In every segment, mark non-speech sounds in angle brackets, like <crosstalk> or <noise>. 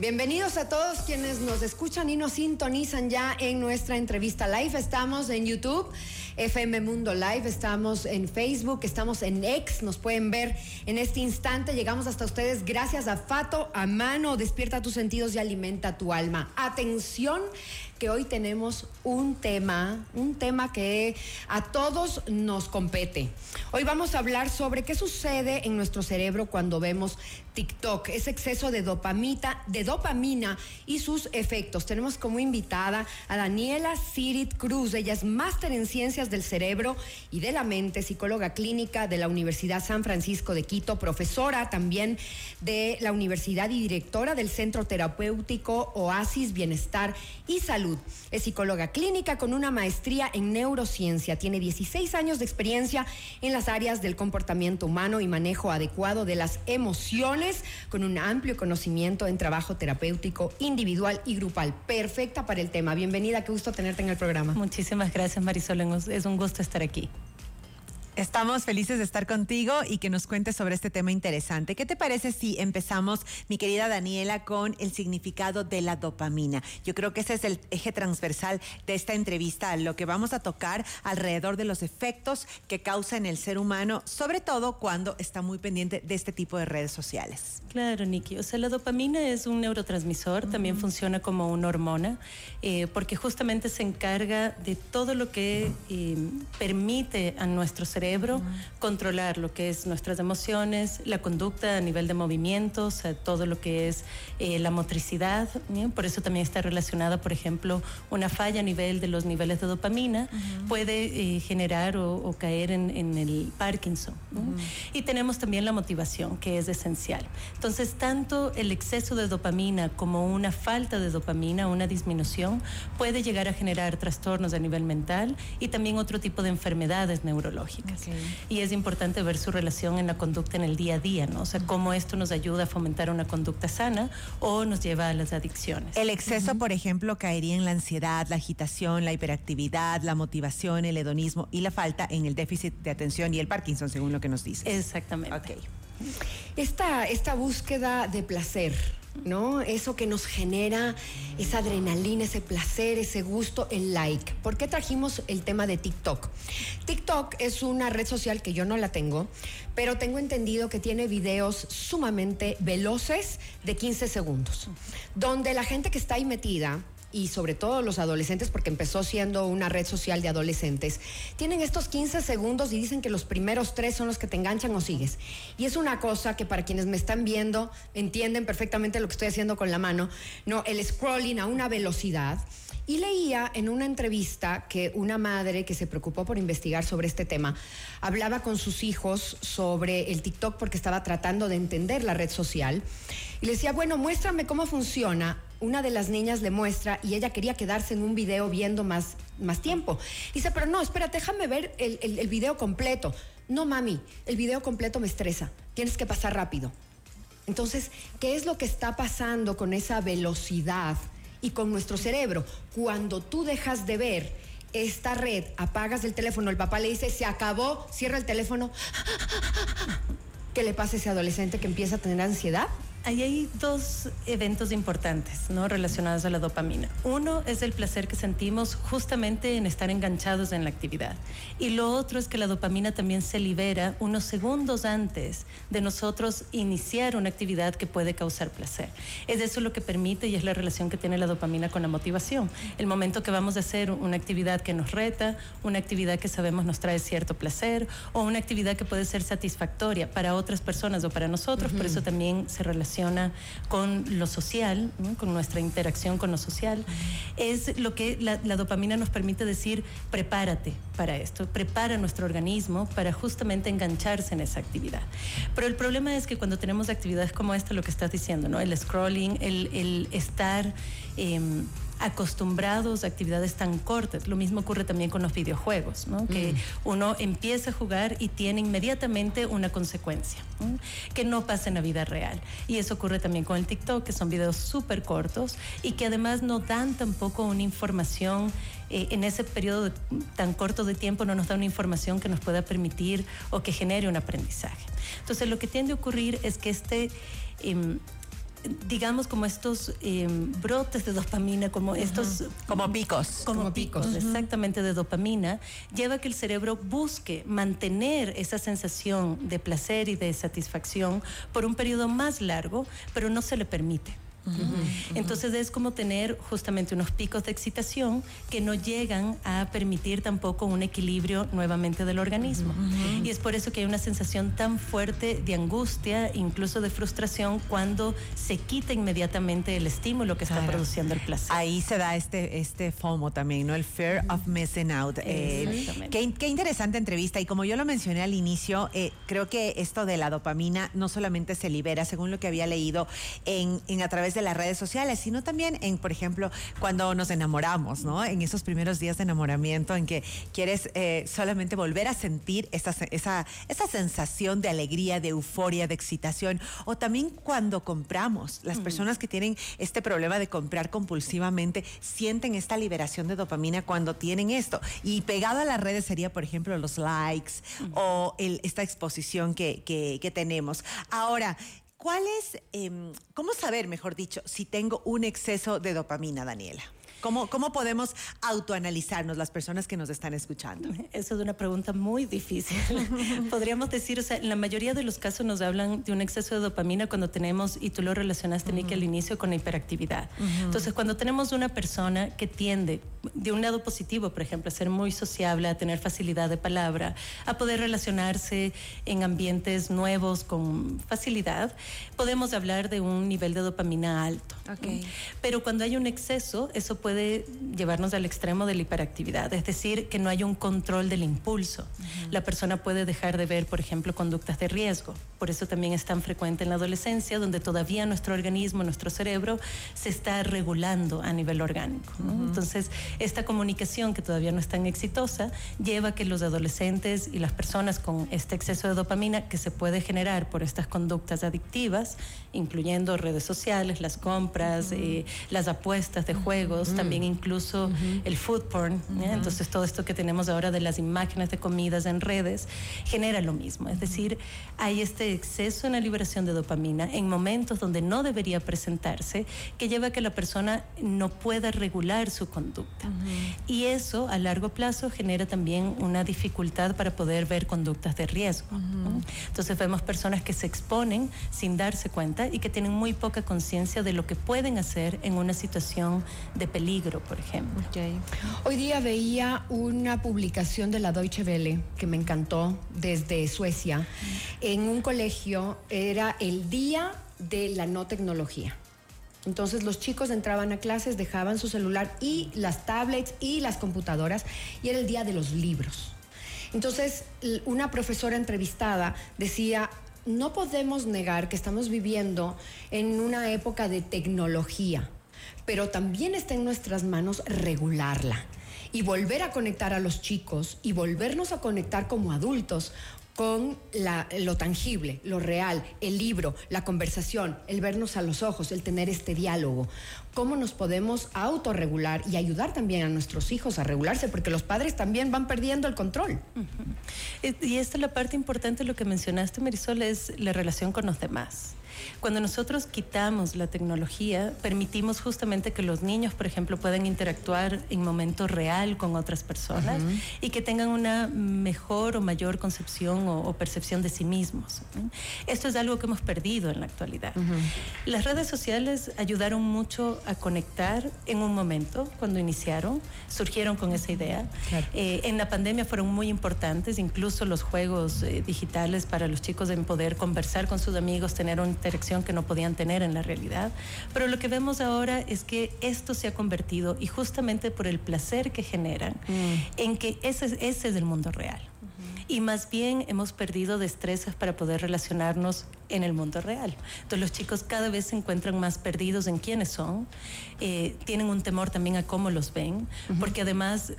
Bienvenidos a todos quienes nos escuchan y nos sintonizan ya en nuestra entrevista live. Estamos en YouTube, FM Mundo Live, estamos en Facebook, estamos en X, nos pueden ver en este instante. Llegamos hasta ustedes gracias a Fato a mano. Despierta tus sentidos y alimenta tu alma. Atención que hoy tenemos un tema, un tema que a todos nos compete. Hoy vamos a hablar sobre qué sucede en nuestro cerebro cuando vemos TikTok, ese exceso de dopamita, de dopamina y sus efectos. Tenemos como invitada a Daniela Sirit Cruz. Ella es máster en ciencias del cerebro y de la mente, psicóloga clínica de la Universidad San Francisco de Quito, profesora también de la universidad y directora del Centro Terapéutico Oasis Bienestar y Salud es psicóloga clínica con una maestría en neurociencia. Tiene 16 años de experiencia en las áreas del comportamiento humano y manejo adecuado de las emociones, con un amplio conocimiento en trabajo terapéutico individual y grupal. Perfecta para el tema. Bienvenida, qué gusto tenerte en el programa. Muchísimas gracias, Marisol. Es un gusto estar aquí. Estamos felices de estar contigo y que nos cuentes sobre este tema interesante. ¿Qué te parece si empezamos, mi querida Daniela, con el significado de la dopamina? Yo creo que ese es el eje transversal de esta entrevista, lo que vamos a tocar alrededor de los efectos que causa en el ser humano, sobre todo cuando está muy pendiente de este tipo de redes sociales. Claro, Nikki. O sea, la dopamina es un neurotransmisor, también funciona como una hormona, eh, porque justamente se encarga de todo lo que eh, permite a nuestro cerebro controlar lo que es nuestras emociones, la conducta a nivel de movimientos, todo lo que es eh, la motricidad. Por eso también está relacionada, por ejemplo, una falla a nivel de los niveles de dopamina puede eh, generar o, caer en, el Parkinson. Y tenemos también la motivación, que es esencial. Entonces, tanto el exceso de dopamina como una falta de dopamina, una disminución, puede llegar a generar trastornos a nivel mental y también otro tipo de enfermedades neurológicas. Y es importante ver su relación en la conducta en el día a día, ¿no? O sea, cómo esto nos ayuda a fomentar una conducta sana o nos lleva a las adicciones. El exceso, por ejemplo, caería en la ansiedad, la agitación, la hiperactividad, la motivación, el hedonismo y la falta en el déficit de atención y el Parkinson, según lo que nos dice. Exactamente. Ok. Esta, esta búsqueda de placer, ¿no? Eso que nos genera esa adrenalina, ese placer, ese gusto, el like. ¿Por qué trajimos el tema de TikTok? TikTok es una red social que yo no la tengo, pero tengo entendido que tiene videos sumamente veloces de 15 segundos, donde la gente que está ahí metida y sobre todo los adolescentes, porque empezó siendo una red social de adolescentes, tienen estos 15 segundos y dicen que los primeros tres son los que te enganchan o sigues. Y es una cosa que para quienes me están viendo entienden perfectamente lo que estoy haciendo con la mano, no, el scrolling a una velocidad. Y leía en una entrevista que una madre que se preocupó por investigar sobre este tema hablaba con sus hijos sobre el TikTok porque estaba tratando de entender la red social. Y le decía, bueno, muéstrame cómo funciona una de las niñas le muestra y ella quería quedarse en un video viendo más, más tiempo. Dice, pero no, espera, déjame ver el, el, video completo. No, mami, el video completo me estresa. Tienes que pasar rápido. Entonces, ¿qué es lo que está pasando con esa velocidad y con nuestro cerebro? Cuando tú dejas de ver esta red, apagas el teléfono, el papá le dice, se acabó, cierra el teléfono. <laughs> ¿Qué le pasa a ese adolescente que empieza a tener ansiedad? Ahí hay dos eventos importantes ¿no? relacionados a la dopamina. Uno es el placer que sentimos justamente en estar enganchados en la actividad. Y lo otro es que la dopamina también se libera unos segundos antes de nosotros iniciar una actividad que puede causar placer. Es eso lo que permite y es la relación que tiene la dopamina con la motivación. El momento que vamos a hacer una actividad que nos reta, una actividad que sabemos nos trae cierto placer o una actividad que puede ser satisfactoria para otras personas o para nosotros, por eso también se relaciona con lo social, con nuestra interacción con lo social, es lo que la, dopamina nos permite decir, prepárate para esto, prepara nuestro organismo para justamente engancharse en esa actividad. Pero el problema es que cuando tenemos actividades como esta, lo que estás diciendo, ¿no? el scrolling, el, estar... Em, acostumbrados a actividades tan cortas. Lo mismo ocurre también con los videojuegos, ¿no? que uno empieza a jugar y tiene inmediatamente una consecuencia, que no pasa en la vida real. Y eso ocurre también con el TikTok, que son videos súper cortos y que además no dan tampoco una información eh, en ese periodo tan corto de tiempo no nos da una información que nos pueda permitir o que genere un aprendizaje. Entonces lo que tiende a ocurrir es que este... Em, digamos, como estos em, brotes de dopamina, como estos... Como picos. Como, picos, exactamente, de dopamina, lleva a que el cerebro busque mantener esa sensación de placer y de satisfacción por un periodo más largo, pero no se le permite. Entonces es como tener justamente unos picos de excitación que no llegan a permitir tampoco un equilibrio nuevamente del organismo. Y es por eso que hay una sensación tan fuerte de angustia, incluso de frustración, cuando se quita inmediatamente el estímulo que está produciendo el placer. Ahí se da este, este FOMO también, ¿no? El fear of missing out. Eh, qué, interesante entrevista. Y como yo lo mencioné al inicio, eh, creo que esto de la dopamina no solamente se libera, según lo que había leído en, en a través de las redes sociales, sino también en, por ejemplo, cuando nos enamoramos, ¿no? En esos primeros días de enamoramiento en que quieres eh, solamente volver a sentir esa, esa, esa sensación de alegría, de euforia, de excitación, o también cuando compramos. Las personas que tienen este problema de comprar compulsivamente sienten esta liberación de dopamina cuando tienen esto. Y pegado a las redes sería, por ejemplo, los likes o esta exposición que, que, que tenemos. Ahora, ¿Cuál es, em, cómo saber, mejor dicho, si tengo un exceso de dopamina, Daniela? ¿Cómo, ¿Cómo podemos autoanalizarnos las personas que nos están escuchando? Esa es una pregunta muy difícil. <laughs> Podríamos decir, o sea, en la mayoría de los casos nos hablan de un exceso de dopamina cuando tenemos, y tú lo relacionaste, Nicky, al inicio con la hiperactividad. Entonces, cuando tenemos una persona que tiende, de un lado positivo, por ejemplo, a ser muy sociable, a tener facilidad de palabra, a poder relacionarse en ambientes nuevos con facilidad, podemos hablar de un nivel de dopamina alto. Okay. Pero cuando hay un exceso, eso puede llevarnos al extremo de la hiperactividad, es decir, que no hay un control del impulso. La persona puede dejar de ver, por ejemplo, conductas de riesgo. Por eso también es tan frecuente en la adolescencia, donde todavía nuestro organismo, nuestro cerebro, se está regulando a nivel orgánico. Entonces, esta comunicación que todavía no es tan exitosa lleva a que los adolescentes y las personas con este exceso de dopamina que se puede generar por estas conductas adictivas, incluyendo redes sociales, las compras, eh, las apuestas de juegos, también incluso el food porn. Entonces todo esto que tenemos ahora de las imágenes de comidas en redes genera lo mismo. Es decir, hay este exceso en la liberación de dopamina en momentos donde no debería presentarse que lleva a que la persona no pueda regular su conducta. Y eso a largo plazo genera también una dificultad para poder ver conductas de riesgo. Entonces vemos personas que se exponen sin darse cuenta y que tienen muy poca conciencia de lo que pueden hacer en una situación de peligro por ejemplo. Hoy día veía una publicación de la Deutsche Welle que me encantó desde Suecia. En un colegio era el día de la no tecnología. Entonces los chicos entraban a clases, dejaban su celular y las tablets y las computadoras y era el día de los libros. Entonces una profesora entrevistada decía, no podemos negar que estamos viviendo en una época de tecnología pero también está en nuestras manos regularla y volver a conectar a los chicos y volvernos a conectar como adultos con lo tangible, lo real, el libro, la conversación, el vernos a los ojos, el tener este diálogo. ¿Cómo nos podemos autorregular y ayudar también a nuestros hijos a regularse? Porque los padres también van perdiendo el control. Y esta es la parte importante, lo que mencionaste, Marisol, es la relación con los demás. Cuando nosotros quitamos la tecnología, permitimos justamente que los niños, por ejemplo, puedan interactuar en momento real con otras personas y que tengan una mejor o mayor concepción o, percepción de sí mismos. Esto es algo que hemos perdido en la actualidad. Las redes sociales ayudaron mucho a conectar en un momento, cuando iniciaron, surgieron con esa idea. Eh, en la pandemia fueron muy importantes, incluso los juegos eh, digitales para los chicos en poder conversar con sus amigos, tener un que no podían tener en la realidad. Pero lo que vemos ahora es que esto se ha convertido, y justamente por el placer que generan, mm. en que ese, ese es el mundo real y más bien hemos perdido destrezas para poder relacionarnos en el mundo real. Entonces los chicos cada vez se encuentran más perdidos en quiénes son, eh, tienen un temor también a cómo los ven, porque además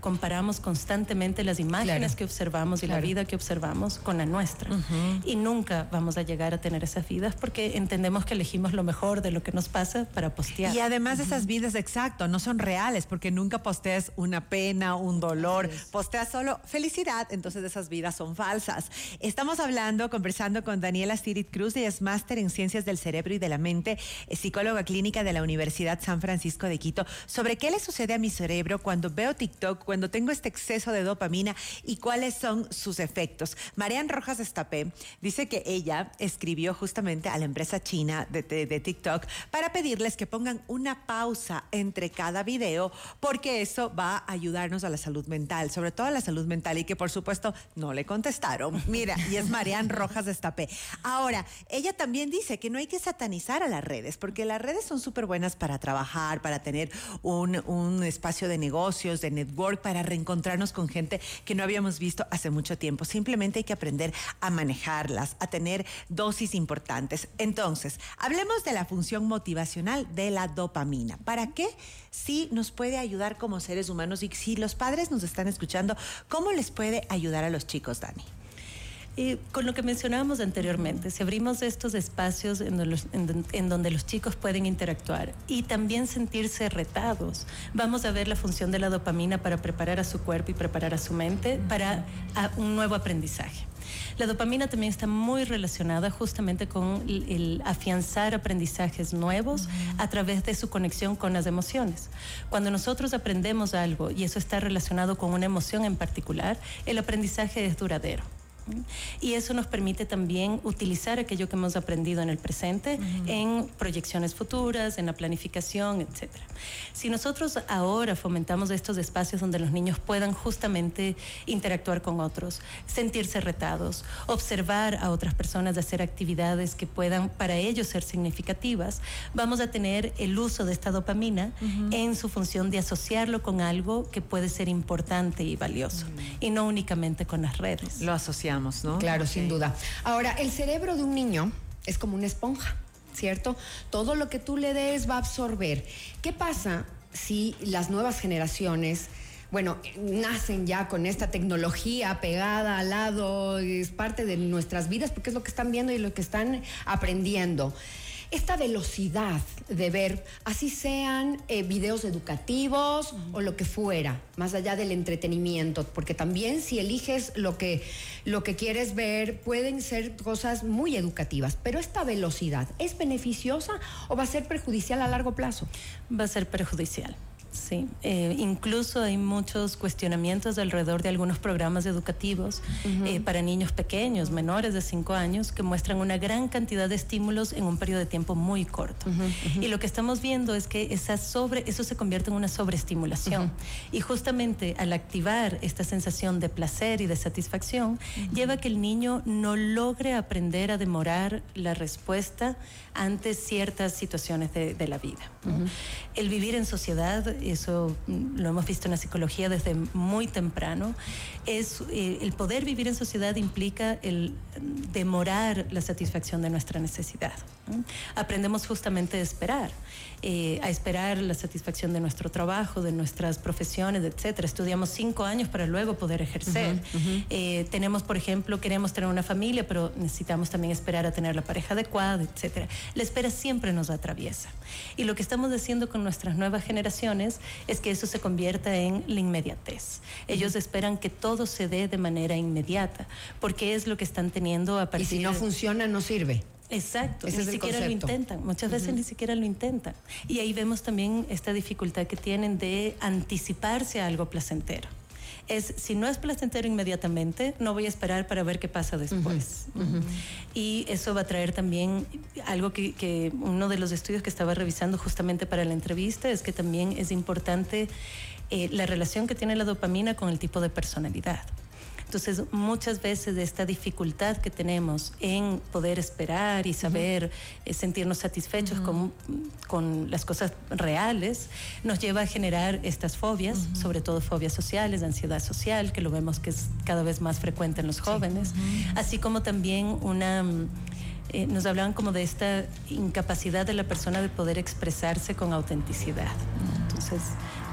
comparamos constantemente las imágenes que observamos y la vida que observamos con la nuestra. Y nunca vamos a llegar a tener esas vidas porque entendemos que elegimos lo mejor de lo que nos pasa para postear. Y además esas vidas, exacto, no son reales porque nunca posteas una pena, un dolor, posteas solo felicidad, entonces esas vidas son falsas. Estamos hablando, conversando con Daniela Stirit Cruz, ella es máster en Ciencias del Cerebro y de la Mente, psicóloga clínica de la Universidad San Francisco de Quito, sobre qué le sucede a mi cerebro cuando veo TikTok, cuando tengo este exceso de dopamina y cuáles son sus efectos. Marian Rojas Estapé dice que ella escribió justamente a la empresa china de, TikTok para pedirles que pongan una pausa entre cada video porque eso va a ayudarnos a la salud mental, sobre todo a la salud mental y que por supuesto no le contestaron. Mira, y es Marian Rojas Estapé. Ahora, ella también dice que no hay que satanizar a las redes porque las redes son súper buenas para trabajar, para tener un, un espacio de negocios, de network, para reencontrarnos con gente que no habíamos visto hace mucho tiempo. Simplemente hay que aprender a manejarlas, a tener dosis importantes. Entonces, hablemos de la función motivacional de la dopamina. ¿Para qué? Sí nos puede ayudar como seres humanos y si los padres nos están escuchando, ¿cómo les puede ayudar a los chicos, Dani? Y con lo que mencionábamos anteriormente, si abrimos estos espacios en donde, los, en donde, los, chicos pueden interactuar y también sentirse retados, vamos a ver la función de la dopamina para preparar a su cuerpo y preparar a su mente para un nuevo aprendizaje. La dopamina también está muy relacionada justamente con el, afianzar aprendizajes nuevos a través de su conexión con las emociones. Cuando nosotros aprendemos algo y eso está relacionado con una emoción en particular, el aprendizaje es duradero. Y eso nos permite también utilizar aquello que hemos aprendido en el presente en proyecciones futuras, en la planificación, etc. Si nosotros ahora fomentamos estos espacios donde los niños puedan justamente interactuar con otros, sentirse retados, observar a otras personas hacer actividades que puedan para ellos ser significativas, vamos a tener el uso de esta dopamina en su función de asociarlo con algo que puede ser importante y valioso, y no únicamente con las redes. Lo asociamos Claro, sin duda. Ahora, el cerebro de un niño es como una esponja, ¿cierto? Todo lo que tú le des va a absorber. ¿Qué pasa si las nuevas generaciones bueno, nacen ya con esta tecnología pegada al lado, es parte de nuestras vidas porque es lo que están viendo y lo que están aprendiendo esta velocidad de ver, así sean eh, videos educativos o lo que fuera, más allá del entretenimiento, porque también si eliges lo que, lo que quieres ver, pueden ser cosas muy educativas, pero esta velocidad, ¿es beneficiosa o va a ser perjudicial a largo plazo? Va a ser perjudicial. Sí, eh, incluso hay muchos cuestionamientos alrededor de algunos programas educativos eh, para niños pequeños, menores de 5 años, que muestran una gran cantidad de estímulos en un periodo de tiempo muy corto. Y lo que estamos viendo es que esa sobre, eso se convierte en una sobreestimulación. Y justamente al activar esta sensación de placer y de satisfacción, lleva a que el niño no logre aprender a demorar la respuesta ante ciertas situaciones de, la vida. El vivir en sociedad eso mm, lo hemos visto en la psicología desde muy temprano, es eh, el poder vivir en sociedad implica el demorar la satisfacción de nuestra necesidad. Aprendemos justamente a esperar, eh, a esperar la satisfacción de nuestro trabajo, de nuestras profesiones, etcétera. Estudiamos cinco años para luego poder ejercer. Eh, tenemos, por ejemplo, queremos tener una familia, pero necesitamos también esperar a tener la pareja adecuada, etcétera. La espera siempre nos atraviesa. Y lo que estamos haciendo con nuestras nuevas generaciones es que eso se convierta en la inmediatez. Ellos esperan que todo se dé de manera inmediata, porque es lo que están teniendo a partir Y si no funciona, no sirve. Exacto, ni siquiera lo intentan, muchas veces ni siquiera lo intentan. Y ahí vemos también esta dificultad que tienen de anticiparse a algo placentero es si no es placentero inmediatamente, no voy a esperar para ver qué pasa después. Y eso va a traer también algo que, uno de los estudios que estaba revisando justamente para la entrevista es que también es importante eh, la relación que tiene la dopamina con el tipo de personalidad. Entonces, muchas veces de esta dificultad que tenemos en poder esperar y saber eh, sentirnos satisfechos con, con, las cosas reales, nos lleva a generar estas fobias, sobre todo fobias sociales, ansiedad social, que lo vemos que es cada vez más frecuente en los jóvenes, así como también una... Eh, nos hablaban como de esta incapacidad de la persona de poder expresarse con autenticidad. Entonces,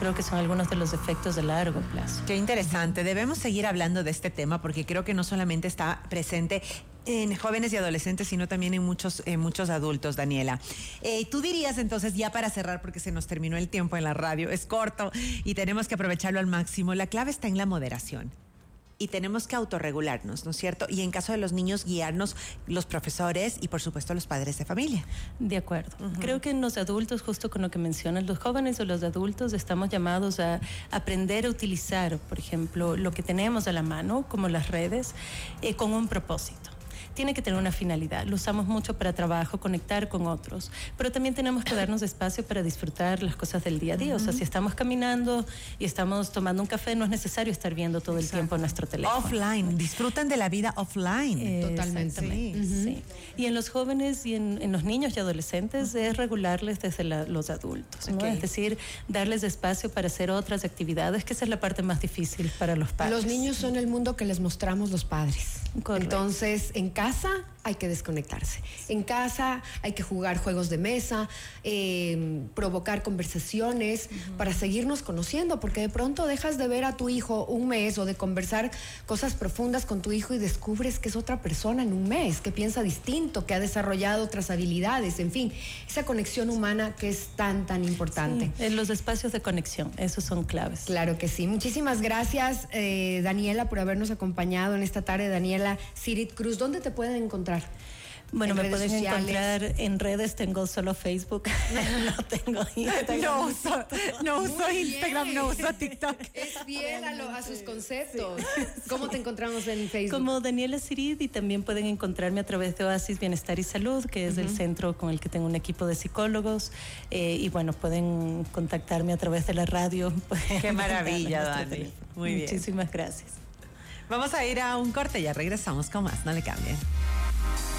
creo que son algunos de los efectos de largo plazo. Qué interesante. Debemos seguir hablando de este tema porque creo que no solamente está presente en jóvenes y adolescentes, sino también en muchos, en muchos adultos, Daniela. Eh, Tú dirías entonces, ya para cerrar, porque se nos terminó el tiempo en la radio, es corto y tenemos que aprovecharlo al máximo, la clave está en la moderación. Y tenemos que autorregularnos, ¿no es cierto? Y en caso de los niños, guiarnos los profesores y por supuesto los padres de familia. De acuerdo. Creo que en los adultos, justo con lo que mencionas, los jóvenes o los adultos estamos llamados a aprender a utilizar, por ejemplo, lo que tenemos a la mano, como las redes, eh, con un propósito tiene que tener una finalidad. Lo usamos mucho para trabajo, conectar con otros, pero también tenemos que darnos espacio para disfrutar las cosas del día a día. O sea, si estamos caminando y estamos tomando un café, no es necesario estar viendo todo el tiempo nuestro teléfono. Offline, disfrutan de la vida offline. Totalmente. Sí. Y en los jóvenes y en, los niños y adolescentes es regularles desde los adultos. Es decir, darles espacio para hacer otras actividades, que esa es la parte más difícil para los padres. Los niños son el mundo que les mostramos los padres. Entonces, en casa hay que desconectarse. En casa hay que jugar juegos de mesa, eh, provocar conversaciones para seguirnos conociendo, porque de pronto dejas de ver a tu hijo un mes o de conversar cosas profundas con tu hijo y descubres que es otra persona en un mes, que piensa distinto, que ha desarrollado otras habilidades, en fin, esa conexión humana que es tan, tan importante. en los espacios de conexión, esos son claves. Claro que sí. Muchísimas gracias, eh, Daniela, por habernos acompañado en esta tarde. Daniela Sirit Cruz, ¿dónde te pueden encontrar? Bueno, me pueden encontrar en redes, tengo solo Facebook, <laughs> no tengo Instagram. No uso, no uso Instagram, no uso TikTok. Es fiel a, sus conceptos. <laughs> ¿Cómo te encontramos en Facebook? Como Daniela Sirid y también pueden encontrarme a través de Oasis Bienestar y Salud, que es el centro con el que tengo un equipo de psicólogos. Eh, y bueno, pueden contactarme a través de la radio. <laughs> Qué maravilla, Dani. Muy bien. Muchísimas gracias. Vamos a ir a un corte, ya regresamos con más, no le cambien.